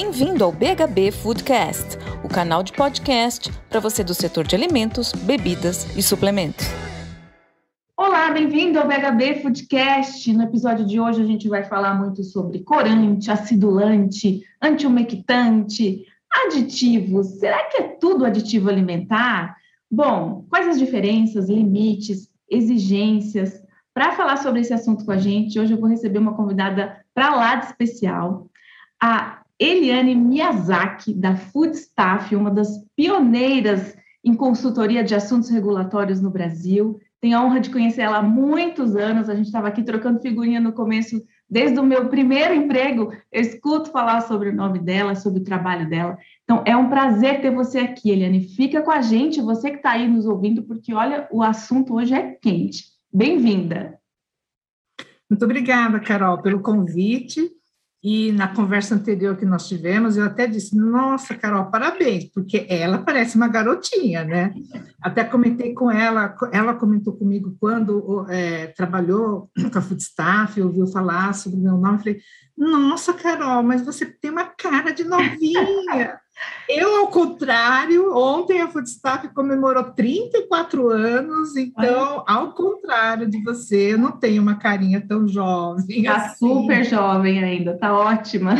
Bem-vindo ao BHB Foodcast, o canal de podcast para você do setor de alimentos, bebidas e suplementos. Olá, bem-vindo ao BHB Foodcast. No episódio de hoje a gente vai falar muito sobre corante, acidulante, antiumectante, aditivos. Será que é tudo aditivo alimentar? Bom, quais as diferenças, limites, exigências? Para falar sobre esse assunto com a gente, hoje eu vou receber uma convidada para lá de especial, a Eliane Miyazaki, da Food Staff, uma das pioneiras em consultoria de assuntos regulatórios no Brasil. Tenho a honra de conhecer ela há muitos anos. A gente estava aqui trocando figurinha no começo, desde o meu primeiro emprego. Eu escuto falar sobre o nome dela, sobre o trabalho dela. Então, é um prazer ter você aqui, Eliane. Fica com a gente, você que está aí nos ouvindo, porque olha, o assunto hoje é quente. Bem-vinda. Muito obrigada, Carol, pelo convite. E na conversa anterior que nós tivemos, eu até disse: Nossa, Carol, parabéns, porque ela parece uma garotinha, né? Até comentei com ela, ela comentou comigo quando é, trabalhou com a Food Staff, ouviu falar sobre o meu nome. Falei: Nossa, Carol, mas você tem uma cara de novinha. Eu, ao contrário, ontem a Foodstaff comemorou 34 anos, então, ao contrário de você, eu não tenho uma carinha tão jovem. Está assim. super jovem ainda, está ótima.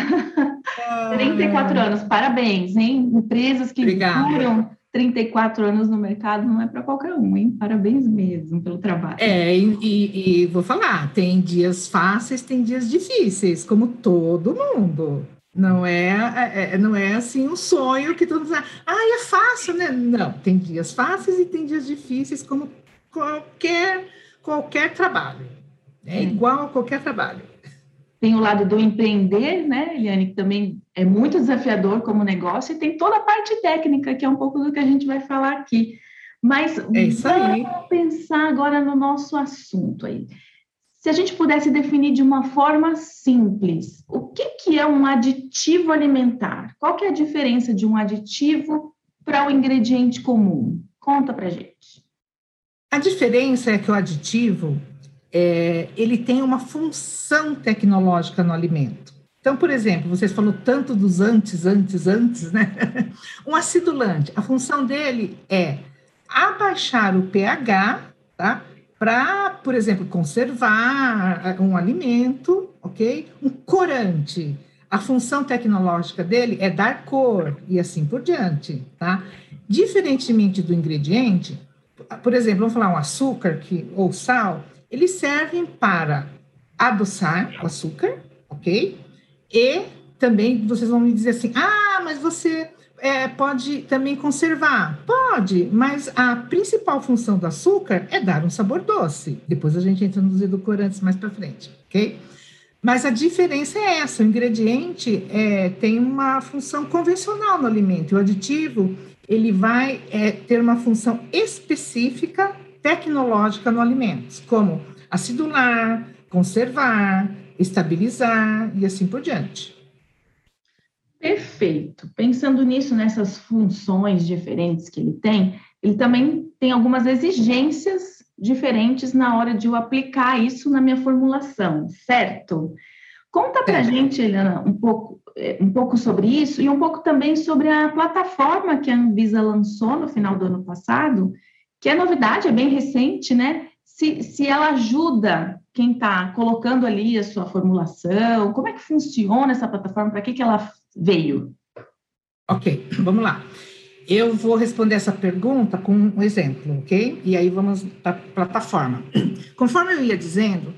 Ah, 34 anos, parabéns, hein? Empresas que Obrigada. duram 34 anos no mercado não é para qualquer um, hein? Parabéns mesmo pelo trabalho. É, e, e, e vou falar, tem dias fáceis, tem dias difíceis, como todo mundo. Não é, é, é, não é assim um sonho que todos ah, é fácil, né? Não, tem dias fáceis e tem dias difíceis, como qualquer, qualquer trabalho. É, é. igual a qualquer trabalho. Tem o lado do empreender, né, Eliane, que também é muito desafiador como negócio, e tem toda a parte técnica, que é um pouco do que a gente vai falar aqui. Mas é isso aí. vamos pensar agora no nosso assunto aí. Se a gente pudesse definir de uma forma simples, o que, que é um aditivo alimentar? Qual que é a diferença de um aditivo para o ingrediente comum? Conta para gente. A diferença é que o aditivo é, ele tem uma função tecnológica no alimento. Então, por exemplo, vocês falou tanto dos antes, antes, antes, né? Um acidulante, a função dele é abaixar o pH, tá? Para, por exemplo, conservar eh, um alimento, ok? Um corante. A função tecnológica dele é dar cor e assim por diante, tá? Diferentemente do ingrediente, por exemplo, vamos falar um açúcar que, ou sal, eles servem para adoçar o açúcar, ok? E também vocês vão me dizer assim, ah, mas você é, pode também conservar? Pode, mas a principal função do açúcar é dar um sabor doce. Depois a gente entra nos edulcorantes mais para frente, ok? Mas a diferença é essa: o ingrediente é, tem uma função convencional no alimento, o aditivo ele vai é, ter uma função específica tecnológica no alimento, como acidular, conservar, estabilizar e assim por diante. Perfeito. Pensando nisso, nessas funções diferentes que ele tem, ele também tem algumas exigências diferentes na hora de eu aplicar isso na minha formulação, certo? Conta para a gente, Helena, um pouco, é, um pouco sobre isso e um pouco também sobre a plataforma que a Anvisa lançou no final do ano passado, que é novidade, é bem recente, né? Se, se ela ajuda quem está colocando ali a sua formulação, como é que funciona essa plataforma, para que, que ela veio? Ok, vamos lá. Eu vou responder essa pergunta com um exemplo, ok? E aí vamos para a plataforma. Conforme eu ia dizendo,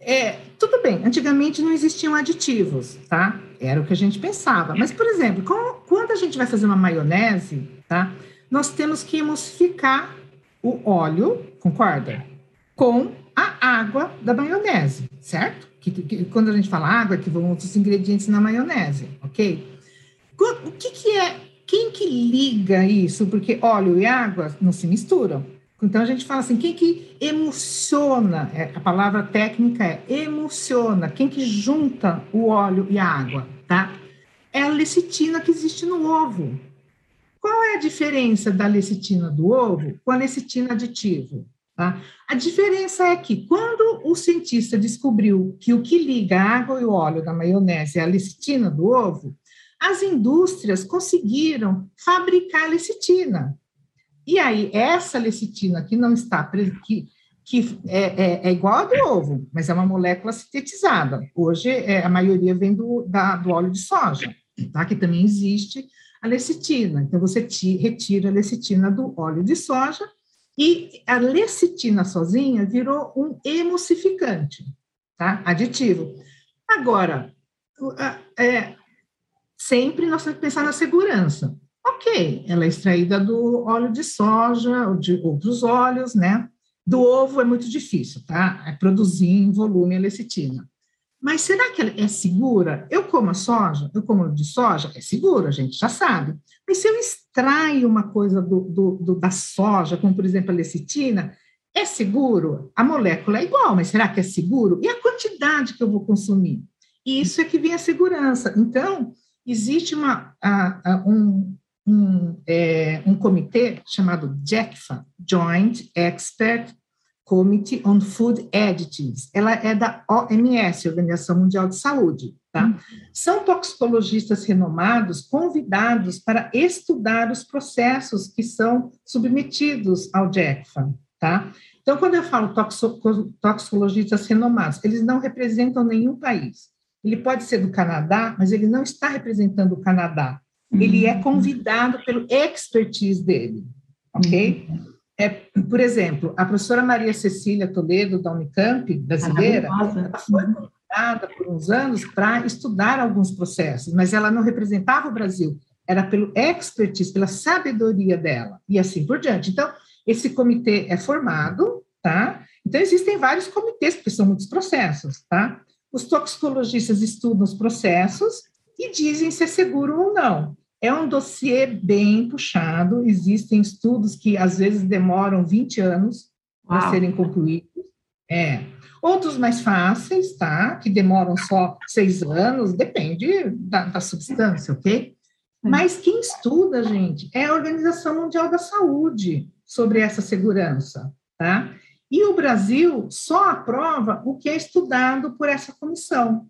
é, tudo bem, antigamente não existiam aditivos, tá? Era o que a gente pensava. Mas, por exemplo, com, quando a gente vai fazer uma maionese, tá? Nós temos que emulsificar o óleo, concorda? Com a água da maionese, certo? Que, que, quando a gente fala água, que vão outros ingredientes na maionese, ok? O que, que é? Quem que liga isso? Porque óleo e água não se misturam. Então a gente fala assim, quem que emociona? É, a palavra técnica é emociona. Quem que junta o óleo e a água, tá? É a lecitina que existe no ovo. Qual é a diferença da lecitina do ovo com a lecitina aditivo? Tá? A diferença é que, quando o cientista descobriu que o que liga a água e o óleo da maionese é a lecitina do ovo, as indústrias conseguiram fabricar lecitina. E aí, essa lecitina que não está, que, que é, é, é, igual a do ovo, mas é uma molécula sintetizada. Hoje, é, a maioria vem do, da, do óleo de soja, tá? que também existe a lecitina. Então, você retira a lecitina do óleo de soja e a lecitina sozinha virou um emulsificante, tá? aditivo. Agora, é, sempre nós temos que pensar na segurança. Ok, ela é extraída do óleo de soja ou de outros óleos, né? Do ovo é muito difícil, tá? É produzir em volume a lecitina. Mas será que ela é segura? Eu como a soja, eu como de soja, é seguro, a gente já sabe. Mas se eu extraio uma coisa do, do, do, da soja, como por exemplo a lecitina, é seguro? A molécula é igual, mas será que é seguro? E a quantidade que eu vou consumir? E isso é que vem a segurança. Então, existe uma, a, a, um, um, é, um comitê chamado JECFA, Joint Expert Committee on Food Additives. Ela é da OMS, Organização Mundial de Saúde. Tá? Uhum. São toxicologistas renomados convidados para estudar os processos que são submetidos ao JECFA. Tá? Então, quando eu falo toxicologistas renomados, eles não representam nenhum país. Ele pode ser do Canadá, mas ele não está representando o Canadá. Ele é uhum. convidado pelo expertise dele, ok? Uhum. É, por exemplo, a professora Maria Cecília Toledo, da Unicamp, brasileira, ela foi convidada por uns anos para estudar alguns processos, mas ela não representava o Brasil, era pelo expertise, pela sabedoria dela, e assim por diante. Então, esse comitê é formado, tá? Então, existem vários comitês, porque são muitos processos, tá? Os toxicologistas estudam os processos e dizem se é seguro ou não. É um dossiê bem puxado, existem estudos que às vezes demoram 20 anos para serem concluídos. É. Outros mais fáceis, tá? Que demoram só seis anos, depende da, da substância, ok? Mas quem estuda, gente, é a Organização Mundial da Saúde sobre essa segurança, tá? E o Brasil só aprova o que é estudado por essa comissão.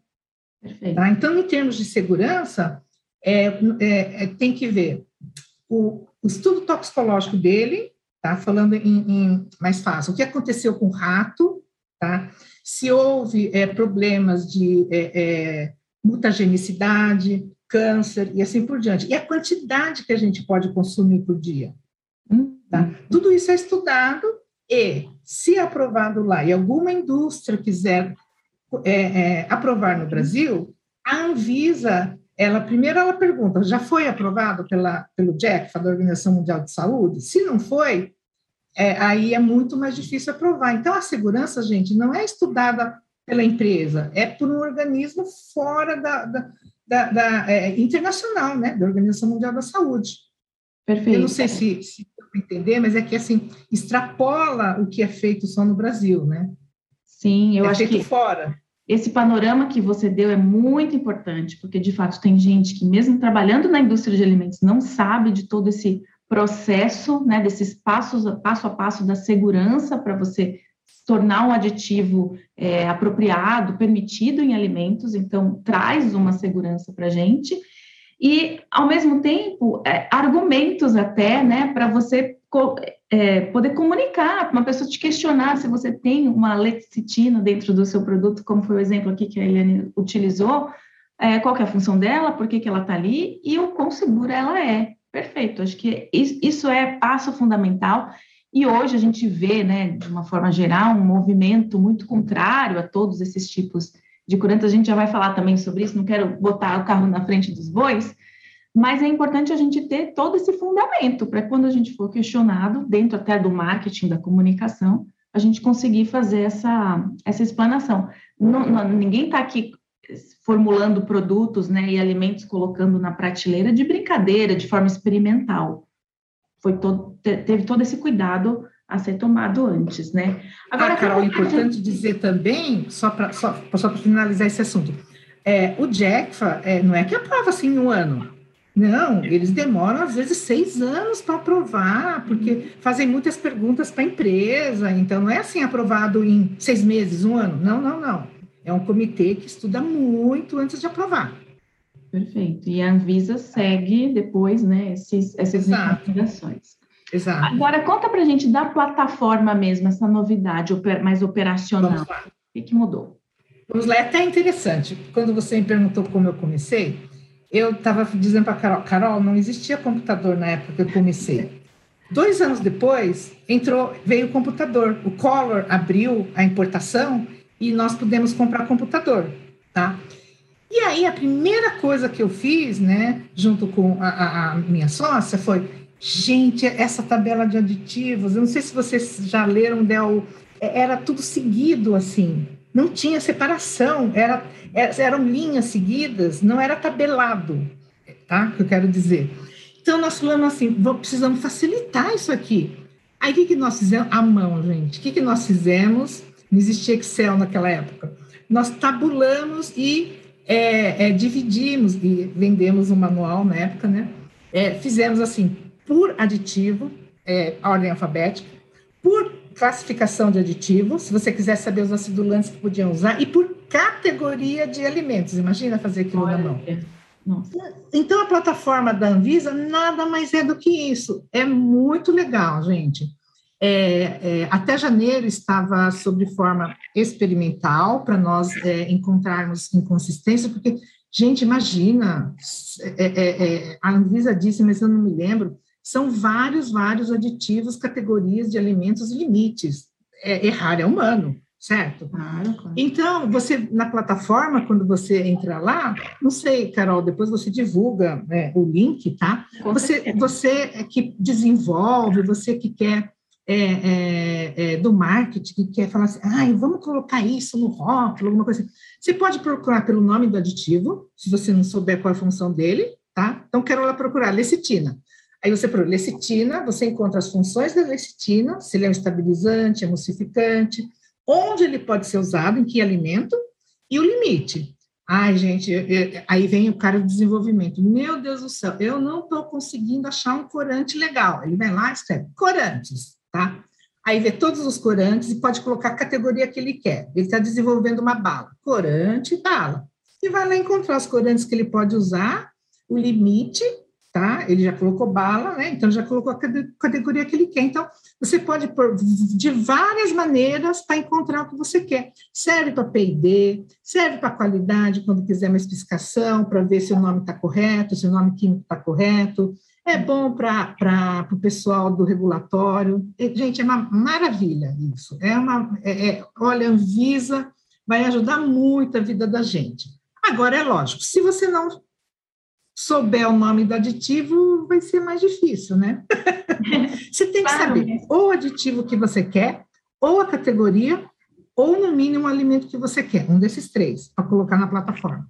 Tá? Então, em termos de segurança, é, é, é, tem que ver o, o, estudo toxicológico dele, tá? falando em, em, mais fácil, o que aconteceu com o rato, tá? se houve é, problemas de é, é, mutagenicidade, câncer e assim por diante, e a quantidade que a gente pode consumir por dia. Tá? Uhum. Tudo isso é estudado e, se aprovado lá e alguma indústria quiser é, aprovar no Brasil, a Anvisa ela primeiro ela pergunta, já foi aprovado pela, pelo JECFA, da Organização Mundial de Saúde? Se não foi, é, aí é muito mais difícil aprovar. Então, a segurança, gente, não é estudada pela empresa, é por um organismo fora da, da, da, da é, internacional, né, da Organização Mundial da Saúde. Perfeito. Eu não sei se, se entender, mas é que assim extrapola o que é feito só no Brasil, né? Sim, eu é acho feito que fora esse panorama que você deu é muito importante, porque de fato tem gente que, mesmo trabalhando na indústria de alimentos, não sabe de todo esse processo, né, desses passos, passo a passo da segurança para você tornar um aditivo é, apropriado, permitido em alimentos, então traz uma segurança para a gente, e ao mesmo tempo é, argumentos até, né, para você é, poder comunicar, uma pessoa te questionar se você tem uma lecitina dentro do seu produto, como foi o exemplo aqui que a Eliane utilizou, é, qual é a função dela, por que, que ela está ali e o quão segura ela é. Perfeito, acho que isso é passo fundamental. E hoje a gente vê, né, de uma forma geral, um movimento muito contrário a todos esses tipos de curantes. A gente já vai falar também sobre isso, não quero botar o carro na frente dos bois, mas é importante a gente ter todo esse fundamento para quando a gente for questionado, dentro até do marketing, da comunicação, a gente conseguir fazer essa, essa explanação. Não, não, ninguém está aqui formulando produtos né, e alimentos colocando na prateleira de brincadeira, de forma experimental. Foi todo, teve todo esse cuidado a ser tomado antes, né? Agora, ah, Carol, é importante gente... dizer também, só para só, só finalizar esse assunto, é, o JECFA é, não é que aprova assim em um ano, não, eles demoram às vezes seis anos para aprovar, porque fazem muitas perguntas para a empresa, então não é assim aprovado em seis meses, um ano. Não, não, não. É um comitê que estuda muito antes de aprovar. Perfeito. E a Anvisa segue depois, né, esses, essas recomendações. Exato. Agora, conta para a gente da plataforma mesmo, essa novidade mais operacional. O que, que mudou? Vamos lá, é até interessante. Quando você me perguntou como eu comecei, eu estava dizendo para Carol, Carol, não existia computador na época que eu comecei. Dois anos depois, entrou, veio o computador. O Collor abriu a importação e nós pudemos comprar computador, tá? E aí, a primeira coisa que eu fiz, né, junto com a, a, a minha sócia, foi: gente, essa tabela de aditivos, eu não sei se vocês já leram, Del, é, era tudo seguido assim, não tinha separação, era, eram linhas seguidas, não era tabelado, tá? Que eu quero dizer. Então, nós falamos assim: precisamos facilitar isso aqui. Aí, o que, que nós fizemos? A mão, gente. O que, que nós fizemos? Não existia Excel naquela época. Nós tabulamos e é, é, dividimos e vendemos o um manual na época, né? É, fizemos assim, por aditivo, é, ordem alfabética, por classificação de aditivos, se você quiser saber os acidulantes que podiam usar, e por categoria de alimentos. Imagina fazer aquilo Olha, na mão. Nossa. Então, a plataforma da Anvisa nada mais é do que isso. É muito legal, gente. É, é, até janeiro estava sob forma experimental para nós é, encontrarmos inconsistência, porque, gente, imagina, é, é, é, a Anvisa disse, mas eu não me lembro, são vários, vários aditivos, categorias de alimentos e limites. errar é humano, certo? Claro, claro. Então, você, na plataforma, quando você entra lá, não sei, Carol, depois você divulga né, o link, tá? você, você que desenvolve, você que quer é, é, é, do marketing que quer falar assim, ah, vamos colocar isso no rótulo, alguma coisa assim. Você pode procurar pelo nome do aditivo, se você não souber qual é a função dele, tá? Então, quero lá procurar lecitina. Aí você procura lecitina, você encontra as funções da lecitina, se ele é um estabilizante, emulsificante, onde ele pode ser usado, em que alimento, e o limite. Ai, gente, aí vem o cara do desenvolvimento. Meu Deus do céu, eu não estou conseguindo achar um corante legal. Ele vai lá e escreve corantes tá? Aí vê todos os corantes e pode colocar a categoria que ele quer. Ele está desenvolvendo uma bala, corante bala. E vai lá encontrar os corantes que ele pode usar, o limite, tá? Ele já colocou bala, né? Então já colocou a categoria que ele quer. Então você pode pôr de várias maneiras para encontrar o que você quer. Serve para P&D, serve para qualidade, quando quiser uma especificação, para ver se o nome está correto, se o nome químico está correto é bom para o pessoal do regulatório. Gente, é uma maravilha isso. É uma, é, é, olha, Anvisa vai ajudar muito a vida da gente. Agora, é lógico, se você não souber o nome do aditivo, vai ser mais difícil, né? você tem que saber ou o aditivo que você quer, ou a categoria, ou no mínimo o alimento que você quer, um desses três, para colocar na plataforma.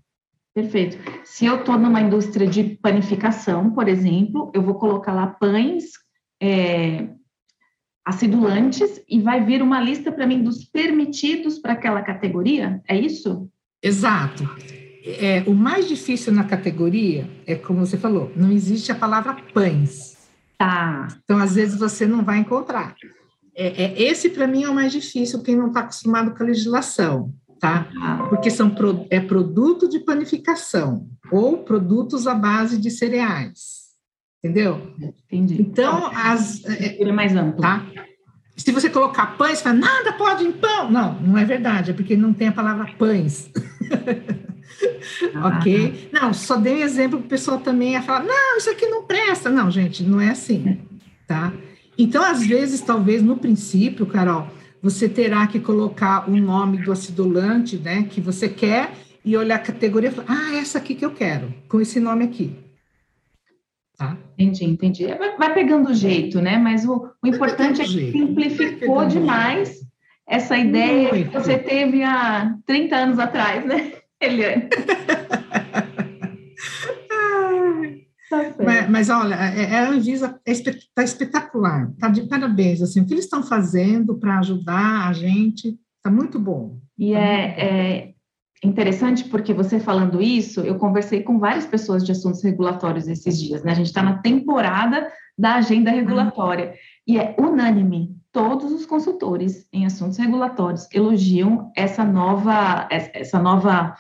Perfeito. Se eu estou numa indústria de panificação, por exemplo, eu vou colocar lá pães é, acidulantes e vai vir uma lista para mim dos permitidos para aquela categoria? É isso? Exato. É, o mais difícil na categoria é, como você falou, não existe a palavra pães. Tá. Então, às vezes, você não vai encontrar. É, é esse, para mim, é o mais difícil, quem não está acostumado com a legislação tá? Porque são é produto de panificação ou produtos à base de cereais, entendeu? Entendi. Então, as é, ele é mais amplo, tá? Se você colocar pães, você fala, nada pode em pão. Não, não é verdade, é porque não tem a palavra pães. Ah, ok? Não, só dei exemplo para o pessoal também a falar, não, isso aqui não presta. Não, gente, não é assim, tá? Então, às vezes, talvez no princípio, Carol, você terá que colocar o nome do acidulante, né, que você quer e olhar a categoria e falar, ah, essa aqui que eu quero, com esse nome aqui. Tá? Entendi, entendi. Vai pegando o jeito, né? Mas o, o importante é que jeito. simplificou demais essa ideia Muito. que você teve há 30 anos atrás, né, Eliane? Tá mas, mas, olha, é, é, a Anvisa está é espetacular, está de parabéns. Assim, o que eles estão fazendo para ajudar a gente está muito bom. E tá é, bom. é, interessante porque você falando isso, eu conversei com várias pessoas de assuntos regulatórios esses dias. Né? A gente está na temporada da agenda regulatória e é unânime. Todos os consultores em assuntos regulatórios elogiam essa nova, essa nova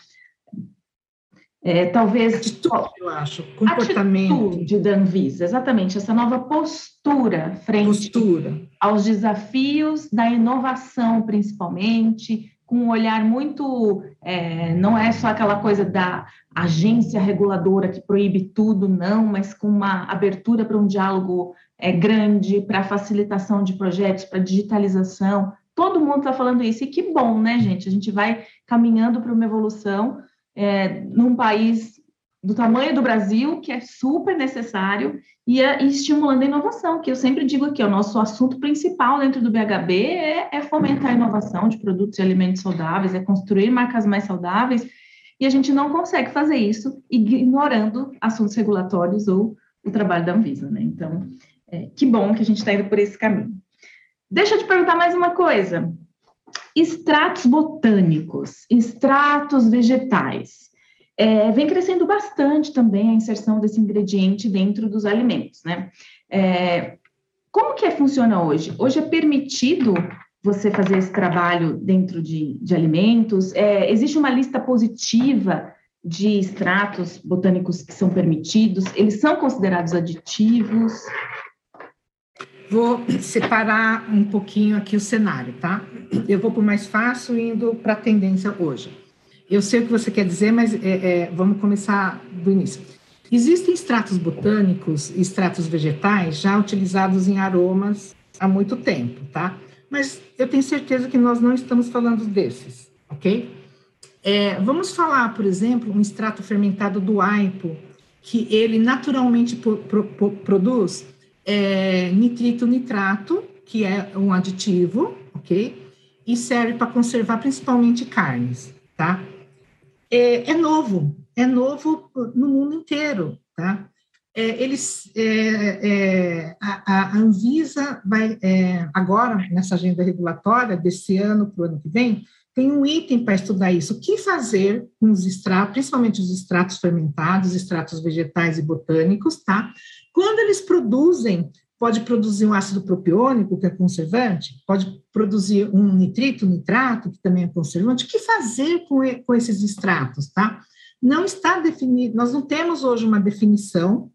é, talvez atitude, eu acho, comportamento atitude da Anvisa, exatamente essa nova postura frente postura. aos desafios da inovação, principalmente, com um olhar muito, é, não é só aquela coisa da agência reguladora que proíbe tudo, não, mas com uma abertura para um diálogo é, grande, para facilitação de projetos, para digitalização. Todo mundo está falando isso, e que bom, né, gente? A gente vai caminhando para uma evolução é, num país do tamanho do Brasil, que é super necessário, e, e, estimulando a inovação, que eu sempre digo aqui, o nosso assunto principal dentro do BHB é, é fomentar a inovação de produtos e alimentos saudáveis, é construir marcas mais saudáveis, e a gente não consegue fazer isso ignorando assuntos regulatórios ou o trabalho da Anvisa, né? Então, é, que bom que a gente está indo por esse caminho. Deixa eu te perguntar mais uma coisa. Extratos botânicos, extratos vegetais. É, vem crescendo bastante também a inserção desse ingrediente dentro dos alimentos, né? É, como que é, funciona hoje? Hoje é permitido você fazer esse trabalho dentro de, de alimentos? É, existe uma lista positiva de extratos botânicos que são permitidos? Eles são considerados aditivos? Vou separar um pouquinho aqui o cenário, tá? Eu vou por mais fácil indo para a tendência hoje. Eu sei o que você quer dizer, mas é, é, vamos começar do início. Existem extratos botânicos extratos vegetais já utilizados em aromas há muito tempo, tá? Mas eu tenho certeza que nós não estamos falando desses, ok? É, vamos falar, por exemplo, um extrato fermentado do aipo, que ele naturalmente pro, pro, produz é, nitrito nitrato, que é um aditivo, ok? E serve para conservar principalmente carnes, tá? É, é, novo, é novo no mundo inteiro, tá? É, eles, é, é, a, a, Anvisa vai, é, agora, nessa agenda regulatória desse ano para o ano que vem, tem um item para estudar isso. O que fazer com os extratos, principalmente os extratos fermentados, extratos vegetais e botânicos, tá? Quando eles produzem, pode produzir um ácido propiônico, que é conservante, pode produzir um nitrito, nitrato, que também é conservante. O que fazer com, com esses extratos, tá? Não está definido, nós não temos hoje uma definição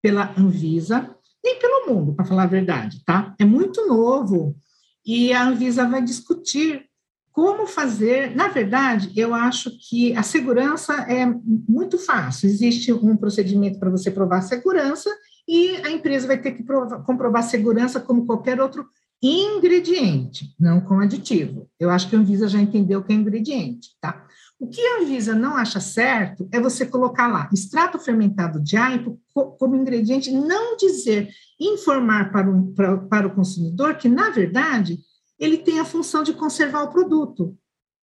pela Anvisa, nem pelo mundo, para falar a verdade, tá? É muito novo e a Anvisa vai discutir como fazer. Na verdade, eu acho que a segurança é muito fácil. Existe um procedimento para você provar a segurança e a empresa vai ter que provar, comprovar segurança como qualquer outro ingrediente, não com aditivo. Eu acho que a Anvisa já entendeu que é ingrediente, tá? O que a Anvisa não acha certo é você colocar lá extrato fermentado de aipo como ingrediente, não dizer, informar para o, para, para o consumidor que, na verdade, ele tem a função de conservar o produto.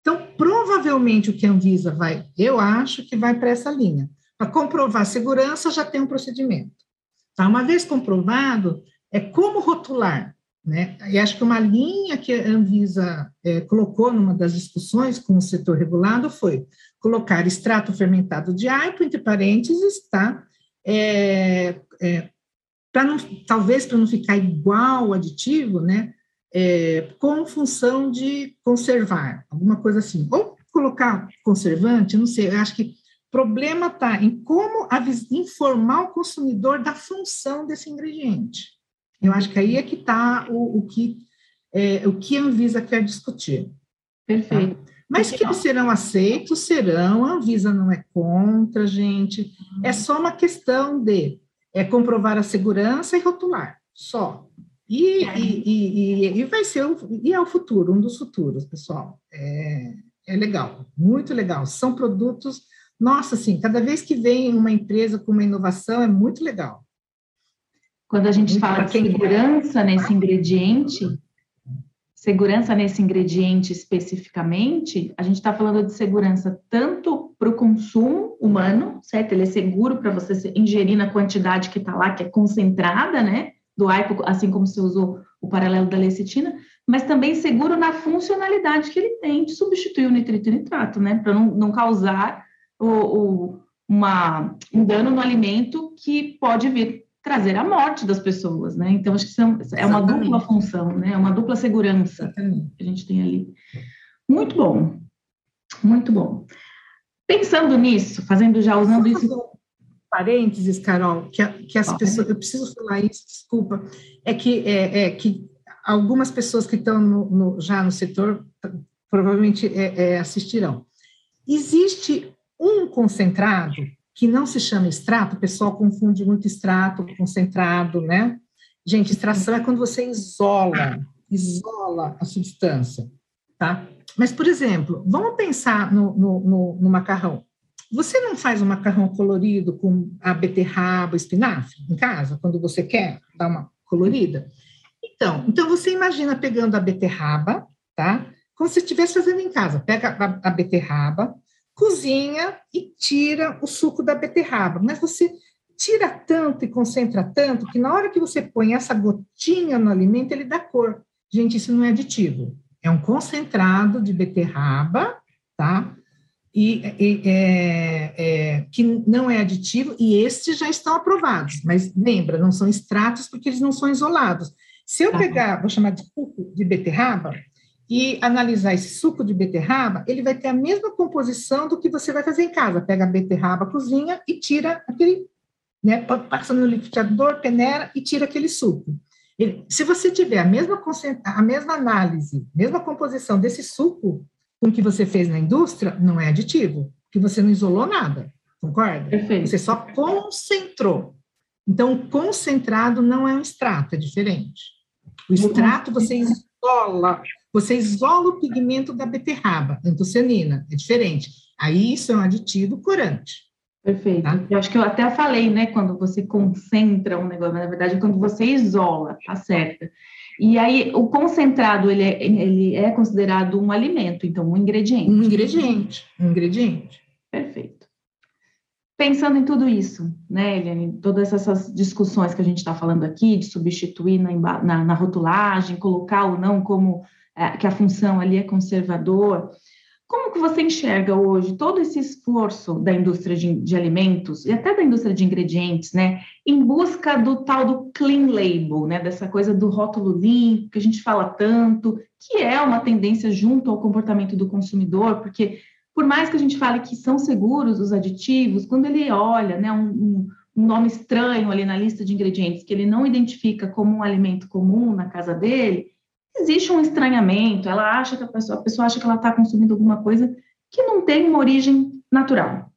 Então, provavelmente o que a Anvisa vai, eu acho que vai para essa linha. Para comprovar segurança, já tem um procedimento. Tá? Uma vez comprovado, é como rotular. Né? E acho que uma linha que a Anvisa é, colocou numa das discussões com o setor regulado foi colocar extrato fermentado de aipo, entre parênteses, tá? É, é, não, talvez para não ficar igual o aditivo, né? É, com função de conservar, alguma coisa assim. Ou colocar conservante, não sei, eu acho que problema está em como informar o consumidor da função desse ingrediente. Eu acho que aí é que está o, o, que é, o que a Anvisa quer discutir. Perfeito. Tá? Mas que eles serão aceitos, serão, a Anvisa não é contra, gente. É só uma questão de é comprovar a segurança e rotular, só. E, é. e, e, e, vai ser, e é o futuro, um dos futuros, pessoal. É, é legal, muito legal. São produtos nossa, assim, cada vez que vem uma empresa com uma inovação é muito legal. Quando a gente fala de segurança nesse ingrediente, segurança nesse ingrediente especificamente, a gente está falando de segurança tanto para o consumo humano, certo? Ele é seguro para você ingerir na quantidade que está lá, que é concentrada, né? Do aipo, assim como você usou o paralelo da lecitina, mas também seguro na funcionalidade que ele tem de substituir o nitrito e nitrato, né? Para não, não causar o, o, uma, um dano no alimento que pode vir trazer a morte das pessoas, né? Então, acho que são, é uma Exatamente. dupla função, né? É uma dupla segurança Exatamente. que a gente tem ali. Muito bom, muito bom. Pensando nisso, fazendo já, usando isso. Parênteses, Carol, que, que as pessoas, eu preciso falar isso, desculpa, é que, é, é que algumas pessoas que estão no, no, já no setor provavelmente é, é, assistirão. Existe um concentrado que não se chama extrato, o pessoal confunde muito extrato, concentrado, né? Gente, extração é quando você isola, isola a substância, tá? Mas, por exemplo, vamos pensar no, no, no, no macarrão. Você não faz um macarrão colorido com a beterraba, espinafre em casa, quando você quer dar uma colorida? Então, então você imagina pegando a beterraba, tá? Como se estivesse fazendo em casa. Pega a, a beterraba, cozinha e tira o suco da beterraba. Mas você tira tanto e concentra tanto que na hora que você põe essa gotinha no alimento, ele dá cor. Gente, isso não é aditivo. É um concentrado de beterraba, tá? E, e é, é, que não é aditivo, e estes já estão aprovados. Mas lembra, não são extratos porque eles não são isolados. Se eu tá. pegar, vou chamar de suco de beterraba, e analisar esse suco de beterraba, ele vai ter a mesma composição do que você vai fazer em casa. Pega a beterraba, cozinha e tira aquele, né, passa no liquidificador, peneira e tira aquele suco. Ele, se você tiver a mesma, a mesma análise, mesma composição desse suco com que você fez na indústria, não é aditivo, porque você não isolou nada, concorda? Perfeito. Você só concentrou. Então, o concentrado não é um extrato, é diferente. O extrato você isola, você isola o pigmento da beterraba, antocianina, é diferente. Aí isso é um aditivo corante. Perfeito. Tá? Eu acho que eu até falei, né, quando você concentra um negócio, mas na verdade é quando você isola, tá certo? E aí, o concentrado, ele é, ele é considerado um alimento, então, um ingrediente. Um ingrediente, um ingrediente. Perfeito. Pensando em tudo isso, né, Eliane, todas essas discussões que a gente está falando aqui, de substituir na, na, na, rotulagem, colocar ou não como que a função ali é conservador, como que você enxerga hoje todo esse esforço da indústria de, de, alimentos e até da indústria de ingredientes, né, em busca do tal do clean label, né, dessa coisa do rótulo limpo que a gente fala tanto, que é uma tendência junto ao comportamento do consumidor, porque por mais que a gente fale que são seguros os aditivos, quando ele olha, né, um, um nome estranho ali na lista de ingredientes que ele não identifica como um alimento comum na casa dele, existe um estranhamento, ela acha que a pessoa, a pessoa acha que ela está consumindo alguma coisa que não tem uma origem natural.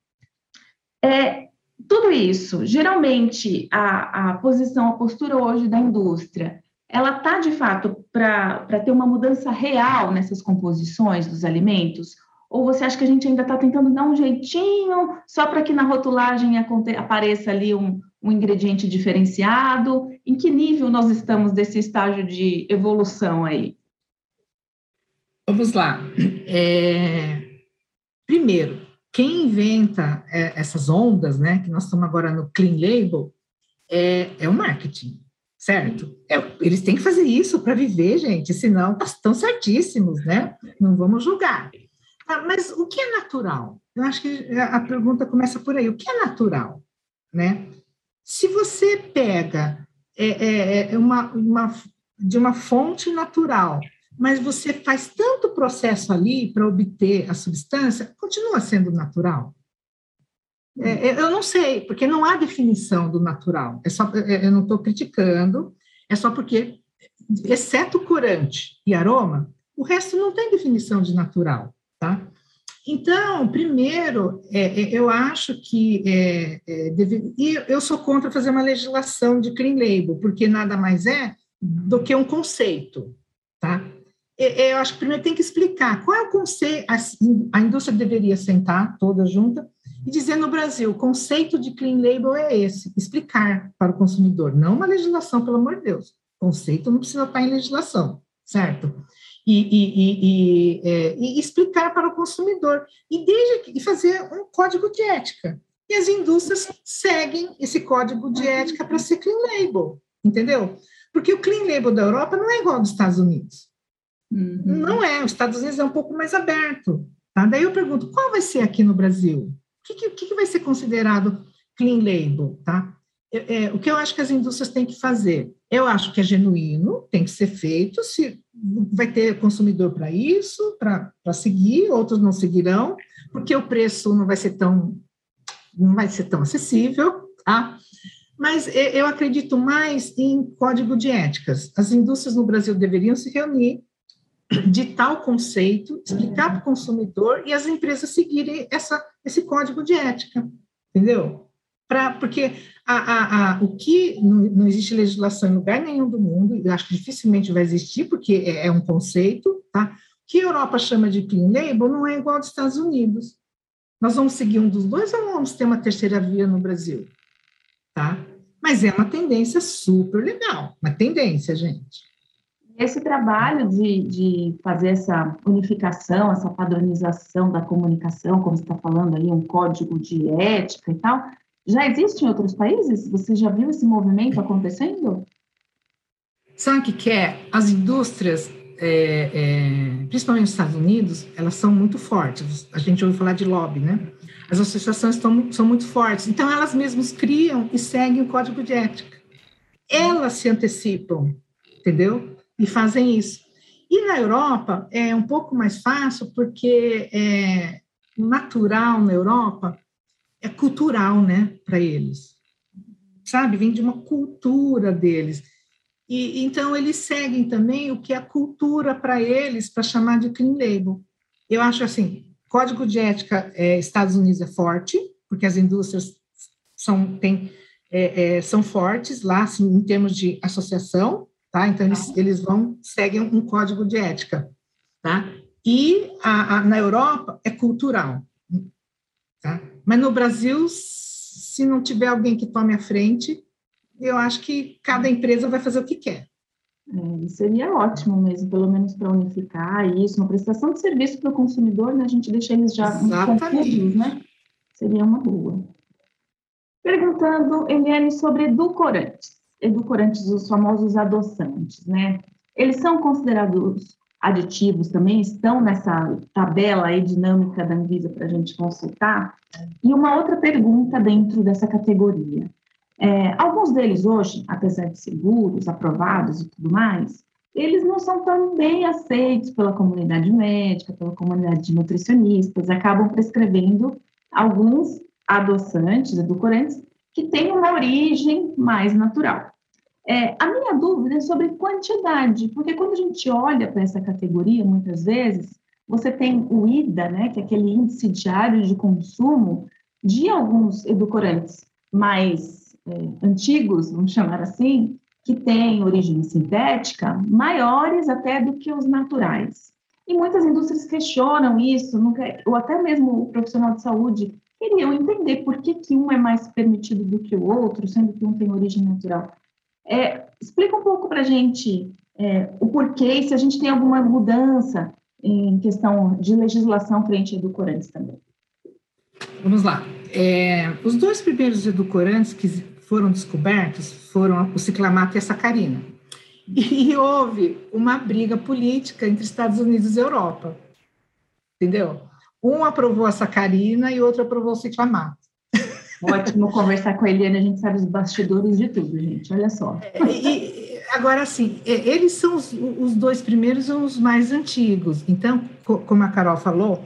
É, tudo isso, geralmente, a, a posição, a postura hoje da indústria, ela está, de fato, para ter uma mudança real nessas composições dos alimentos? Ou você acha que a gente ainda está tentando dar um jeitinho só para que na rotulagem apareça ali um, um ingrediente diferenciado? Em que nível nós estamos desse estágio de evolução aí? Vamos lá. É... Primeiro, quem inventa é, essas ondas, né, que nós estamos agora no clean label, é, é o marketing, certo? É, eles têm que fazer isso para viver, gente, senão estão certíssimos, né? Não vamos julgar. Ah, mas o que é natural? Eu acho que a pergunta começa por aí. O que é natural, né? Se você pega é, é, é uma, uma, de uma fonte natural, mas você faz tanto processo ali para obter a substância, continua sendo natural? É, é, eu não sei, porque não há definição do natural. É só, é, eu não estou criticando, é só porque, exceto corante e aroma, o resto não tem definição de natural, tá? Então, primeiro, é, é, eu acho que é, é, deve, e eu sou contra fazer uma legislação de clean label, porque nada mais é do que um conceito, tá? Eu acho que primeiro tem que explicar qual é o conceito, a, indústria deveria sentar toda junta e dizer no Brasil, o conceito de clean label é esse, explicar para o consumidor, não uma legislação, pelo amor de Deus. Conceito não precisa estar em legislação, certo? E, e, é, e, explicar para o consumidor e, desde, e fazer um código de ética. E as indústrias seguem esse código de ética para ser clean label, entendeu? Porque o clean label da Europa não é igual ao dos Estados Unidos. Uhum. Não é, os Estados Unidos é um pouco mais aberto. Tá? Daí eu pergunto, qual vai ser aqui no Brasil? O que, que, que vai ser considerado clean label? Tá? É, é, o que eu acho que as indústrias têm que fazer? Eu acho que é genuíno, tem que ser feito, se vai ter consumidor para isso, para seguir, outros não seguirão, porque o preço não vai ser tão não vai ser tão acessível, tá? Mas eu acredito mais em código de éticas. As indústrias no Brasil deveriam se reunir, de tal conceito, explicar para o consumidor e as empresas seguirem essa, esse código de ética, entendeu? Porque a, a, a, o que não, não, existe legislação em lugar nenhum do mundo, eu acho que dificilmente vai existir, porque é, é um conceito, tá? O que a Europa chama de clean label não é igual aos Estados Unidos. Nós vamos seguir um dos dois ou vamos ter uma terceira via no Brasil? Tá? Mas é uma tendência super legal, uma tendência, gente. Esse trabalho de, de fazer essa unificação, essa padronização da comunicação, como você está falando aí, um código de ética e tal, já existe em outros países? Você já viu esse movimento acontecendo? Sabe o que é? As indústrias é, é, principalmente nos Estados Unidos, elas são muito fortes. A gente ouve falar de lobby, né? As associações são muito fortes. Então, elas mesmas criam e seguem o código de ética. Elas se antecipam, entendeu? E fazem isso. E na Europa é um pouco mais fácil, porque é natural na Europa, é cultural, né, para eles. Sabe? Vem de uma cultura deles. E então eles seguem também o que é cultura para eles, para chamar de clean label. Eu acho assim, código de ética é, Estados Unidos é forte, porque as indústrias são tem, é, é, são fortes lá, assim, em termos de associação, tá? Então eles, eles vão seguem um código de ética, tá? E a, a, na Europa é cultural, tá? Mas no Brasil, se não tiver alguém que tome a frente, eu acho que cada empresa vai fazer o que quer. É, seria ótimo mesmo, pelo menos para unificar isso, uma prestação de serviço para o consumidor, né? A gente deixa eles já confusos, né? Seria uma boa. Perguntando, Eliane, sobre edulcorantes. Edulcorantes, os famosos adoçantes, né? Eles são considerados aditivos também, estão nessa tabela aí dinâmica da Anvisa para a gente consultar? E uma outra pergunta dentro dessa categoria. É, alguns deles hoje, apesar de seguros, aprovados e tudo mais, eles não são tão bem aceitos pela comunidade médica, pela comunidade de nutricionistas, acabam prescrevendo alguns adoçantes, edulcorantes, que têm uma origem mais natural. É, a minha dúvida é sobre quantidade, porque quando a gente olha para essa categoria, muitas vezes, você tem o IDA, né, que é aquele índice diário de consumo de alguns edulcorantes mais é, antigos, vamos chamar assim, que têm origem sintética, maiores até do que os naturais. E muitas indústrias questionam isso, ou até mesmo o profissional de saúde queriam entender por que, que um é mais permitido do que o outro, sendo que um tem origem natural. É, explica um pouco para a gente é, o porquê se a gente tem alguma mudança em questão de legislação frente a edulcorantes também. Vamos lá. É, os dois primeiros edulcorantes que foram descobertos foram o ciclamato e a sacarina. E houve uma briga política entre Estados Unidos e Europa. Entendeu? Um aprovou a sacarina e outro aprovou o ciclamato. Ótimo conversar com a Eliane, a gente sabe os bastidores de tudo, gente. Olha só. É, e, agora, assim, eles são os, os dois primeiros os mais antigos. Então, como a Carol falou,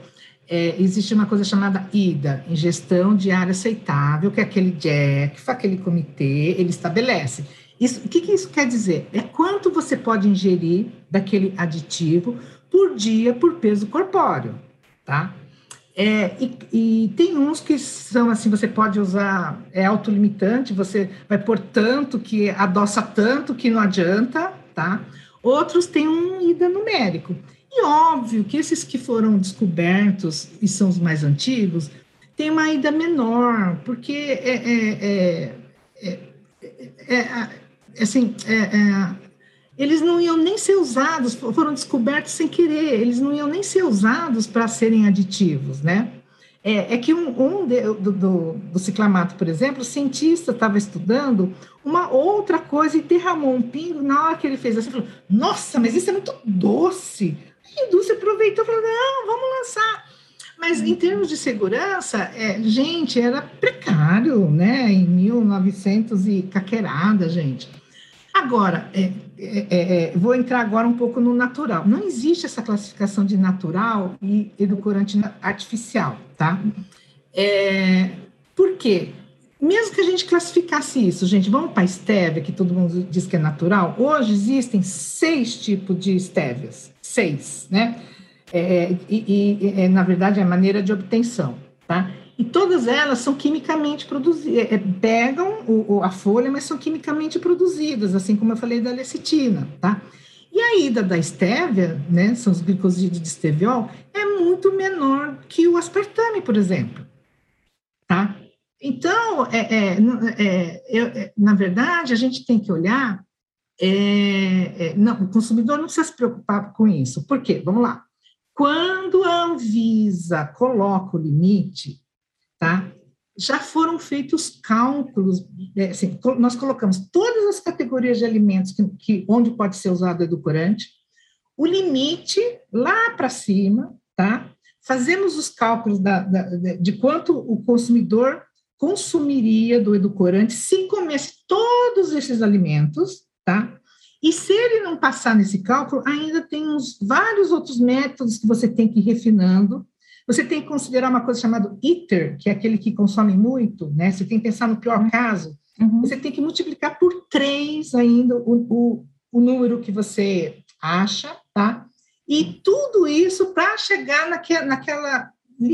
é, existe uma coisa chamada IDA, Ingestão Diária Aceitável, que é aquele DEC, aquele comitê, ele estabelece. Isso, o que, que isso quer dizer? É quanto você pode ingerir daquele aditivo por dia por peso corpóreo, tá? É, e, e, tem uns que são assim, você pode usar, é autolimitante, você vai pôr tanto que adoça tanto que não adianta, tá? Outros têm um IDA numérico. E óbvio que esses que foram descobertos e são os mais antigos têm uma ida menor, porque é, é, é, é assim, eles não iam nem ser usados, foram descobertos sem querer, eles não iam nem ser usados para serem aditivos, né? É, é que um, um de, do, do, do, ciclamato, por exemplo, o cientista estava estudando uma outra coisa e derramou um pingo na hora que ele fez assim, falou, nossa, mas isso é muito doce, a indústria aproveitou e falou: não, vamos lançar. Mas em termos de segurança, é, gente, era precário, né? Em 19, 1900 e caquerada, gente. Agora, é, é, é, vou entrar agora um pouco no natural. Não existe essa classificação de natural e edulcorante artificial, tá? É, por quê? Mesmo que a gente classificasse isso, gente, vamos para a estévia, que todo mundo diz que é natural. Hoje existem seis tipos de estévias, seis, né? É, e, e é, na verdade, é a maneira de obtenção, tá? E todas elas são quimicamente produzidas, é, pegam o, a folha, mas são quimicamente produzidas, assim como eu falei da lecitina, tá? E a ida da estévia, né, são os glicosídeos de esteviol, é muito menor que o aspartame, por exemplo, tá? Então, é, é, é, é na verdade, a gente tem que olhar, é, é, não, o consumidor não precisa se preocupar com isso, por quê? Vamos lá. Quando a Anvisa coloca o limite, tá? Já foram feitos cálculos, é, assim, nós colocamos todas as categorias de alimentos que, que onde pode ser usado edulcorante, o limite lá para cima, tá? Fazemos os cálculos da, da, de quanto o consumidor consumiria do edulcorante se comesse todos esses alimentos, tá? E se ele não passar nesse cálculo, ainda tem uns vários outros métodos que você tem que ir refinando você tem que considerar uma coisa chamada ITER, que é aquele que consome muito, né? Você tem que pensar no pior uhum. caso. Uhum. Você tem que multiplicar por três ainda o, o, o número que você acha, tá? E tudo isso para chegar naque, naquela,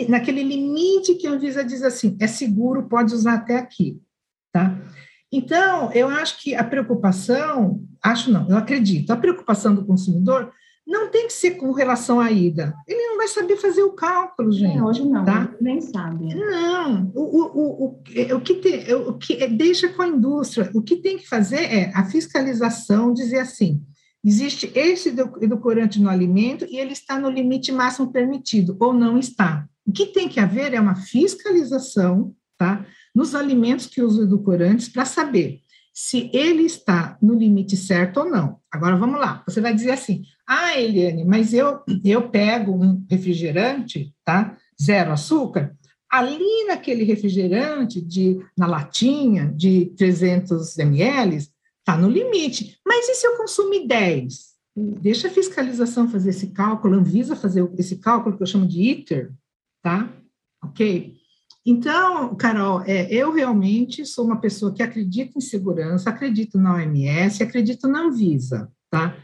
naquele limite que a Anvisa diz assim, é seguro, pode usar até aqui, tá? Então, eu acho que a preocupação, acho não, eu acredito, a preocupação do consumidor não tem que ser com relação à ida. Ele não vai saber fazer o cálculo, gente. É, hoje não, tá? nem sabe. Não, o, o, o, o, é, que tem, o que é, deixa com a indústria. O que tem que fazer é a fiscalização dizer assim: existe esse edulcorante no alimento e ele está no limite máximo permitido, ou não está. O que tem que haver é uma fiscalização, tá? Nos alimentos que usam edulcorantes para saber se ele está no limite certo ou não. Agora vamos lá, você vai dizer assim: ah, Eliane, mas eu, eu pego um refrigerante, tá? Zero açúcar, ali naquele refrigerante de na latinha de 300 ml, tá no limite. Mas e se eu consumir 10? Deixa a fiscalização fazer esse cálculo, Anvisa fazer esse cálculo que eu chamo de ITER, tá? Ok? Então, Carol, é, eu realmente sou uma pessoa que acredita em segurança, acredito na OMS, acredito na Anvisa, tá?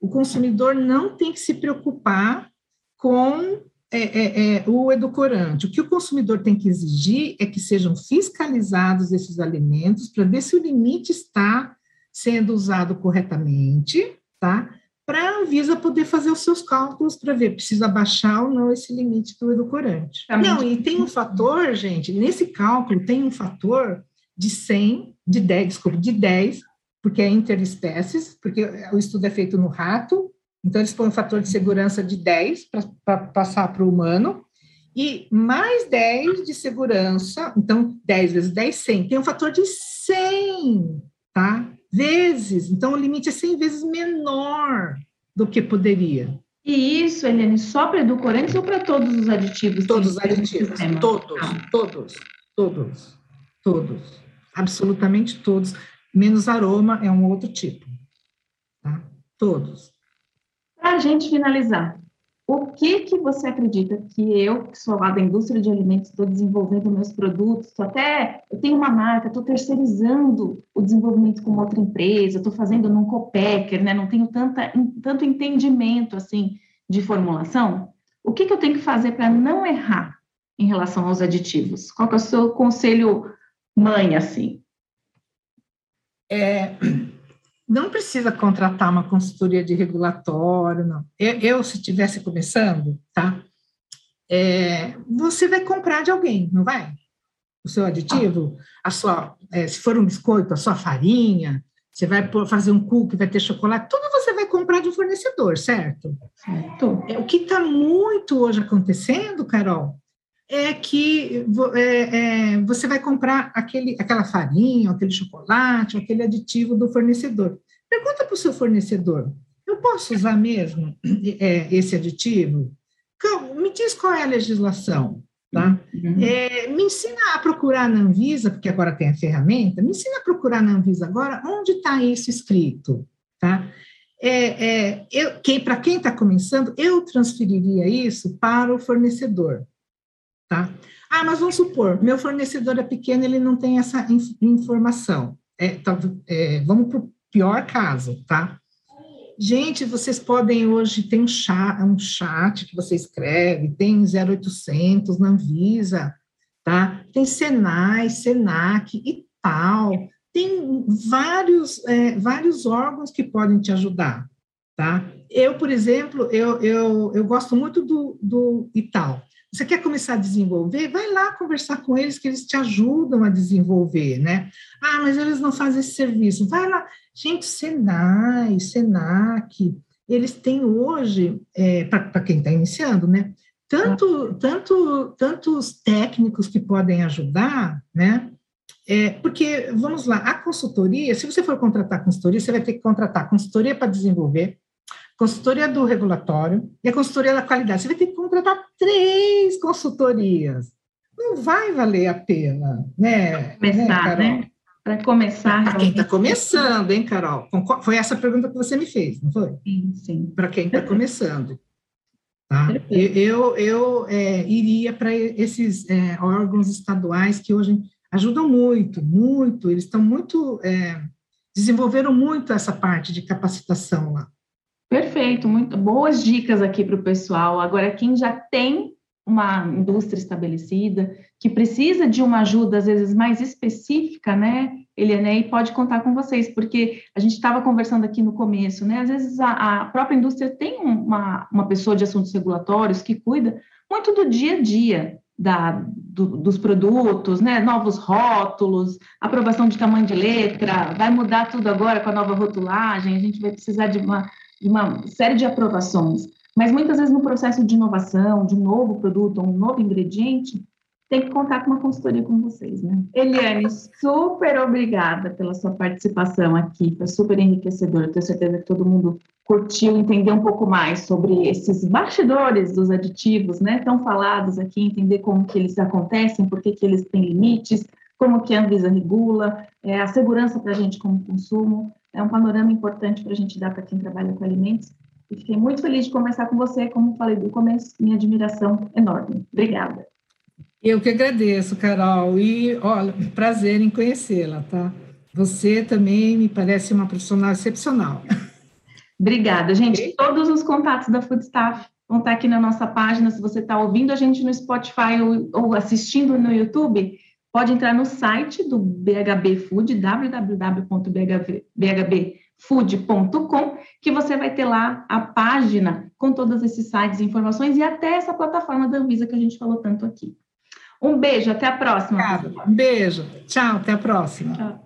O consumidor não tem que se preocupar com é, é, é, o edulcorante. O que o consumidor tem que exigir é que sejam fiscalizados esses alimentos para ver se o limite está sendo usado corretamente, tá? Para a Anvisa poder fazer os seus cálculos para ver, precisa baixar ou não esse limite do edulcorante. Tá não, e tem um fator, gente, nesse cálculo tem um fator de 100, de 10, desculpa, de 10, porque é interespécies, porque o estudo é feito no rato, então eles põem um fator de segurança de 10 para passar para o humano, e mais 10 de segurança, então 10 vezes 10, 100, tem um fator de 100, tá? Vezes. Então, o limite é 100 vezes menor do que poderia. E isso, Eliane, só para edulcorantes ou para todos os aditivos? Todos os aditivos, todos, ah. todos, todos, todos, absolutamente todos, menos aroma é um outro tipo, tá? Todos. Para a gente finalizar, o que que você acredita que eu, que sou lá da indústria de alimentos, estou desenvolvendo meus produtos, estou até, eu tenho uma marca, estou terceirizando o desenvolvimento com outra empresa, estou fazendo num copacker, né? Não tenho tanta, tanto entendimento assim de formulação. O que que eu tenho que fazer para não errar em relação aos aditivos? Qual que é o seu conselho mãe assim? É, não precisa contratar uma consultoria de regulatório, não. Eu, eu se estivesse começando, tá? É, você vai comprar de alguém, não vai? O seu aditivo, a sua, é, se for um biscoito, a sua farinha, você vai fazer um cookie, vai ter chocolate, tudo você vai comprar de um fornecedor, certo? Certo. É, o que está muito hoje acontecendo, Carol, é que é, é, você vai comprar aquele, aquela farinha, aquele chocolate, aquele aditivo do fornecedor. Pergunta para o seu fornecedor: eu posso usar mesmo é, esse aditivo? Me diz qual é a legislação. Tá? Uhum. É, me ensina a procurar na Anvisa, porque agora tem a ferramenta, me ensina a procurar na Anvisa agora onde está isso escrito, tá? É, é, para quem está começando, eu transferiria isso para o fornecedor, tá? Ah, mas vamos supor, meu fornecedor é pequeno, ele não tem essa inf informação. É, tá, é, vamos para o pior caso, tá? Gente, vocês podem hoje, tem um chat, um chat que você escreve, tem 0800 na Anvisa, tá? Tem Senai, Senac e tal. Tem vários, é, vários órgãos que podem te ajudar, tá? Eu, por exemplo, eu, eu, eu gosto muito do, do Ital. Você quer começar a desenvolver? Vai lá conversar com eles, que eles te ajudam a desenvolver, né? Ah, mas eles não fazem esse serviço. Vai lá. Gente, Senai, Senac, eles têm hoje, é, para quem está iniciando, né? Tanto, tanto, tantos técnicos que podem ajudar, né? É, porque, vamos lá, a consultoria, se você for contratar consultoria, você vai ter que contratar consultoria para desenvolver, consultoria do regulatório e a consultoria da qualidade. Você vai ter que contratar três consultorias. Não vai valer a pena, né? Começar, né? né? Para começar. Para quem está começando, hein, Carol? Foi essa pergunta que você me fez, não foi? Sim, sim. Para quem está começando. Tá? Eu, eu é, iria para esses é, órgãos estaduais que hoje ajudam muito, muito, eles estão muito, é, desenvolveram muito essa parte de capacitação lá. Perfeito, muito boas dicas aqui para o pessoal. Agora, quem já tem uma indústria estabelecida, que precisa de uma ajuda, às vezes, mais específica, né, Eliane, e pode contar com vocês, porque a gente estava conversando aqui no começo, né, às vezes a, a própria indústria tem uma, uma pessoa de assuntos regulatórios que cuida muito do dia a dia, da, do, dos produtos, né? novos rótulos, aprovação de tamanho de letra, vai mudar tudo agora com a nova rotulagem, a gente vai precisar de uma, uma série de aprovações. Mas muitas vezes no processo de inovação, de um novo produto, um novo ingrediente, tem que contar com uma consultoria com vocês, né? Eliane, super obrigada pela sua participação aqui, foi super enriquecedor. Eu tenho certeza que todo mundo curtiu entender um pouco mais sobre esses bastidores dos aditivos, né? Tão falados aqui, entender como que eles acontecem, por que, que eles têm limites, como que a Anvisa regula, é, a segurança para a gente como consumo. É um panorama importante para a gente dar para quem trabalha com alimentos. E fiquei muito feliz de conversar com você, como falei do começo, minha admiração enorme. Obrigada. Eu que agradeço, Carol, e olha, prazer em conhecê-la, tá? Você também me parece uma profissional excepcional. Obrigada, gente. Okay. Todos os contatos da Foodstaff vão estar aqui na nossa página. Se você está ouvindo a gente no Spotify ou, ou, assistindo no YouTube, pode entrar no site do BHB Food, www.bhbfood.com, que você vai ter lá a página com todos esses sites e informações e até essa plataforma da Anvisa que a gente falou tanto aqui. Um beijo, até a próxima. Obrigada. Um beijo. Tchau, até a próxima. Tchau.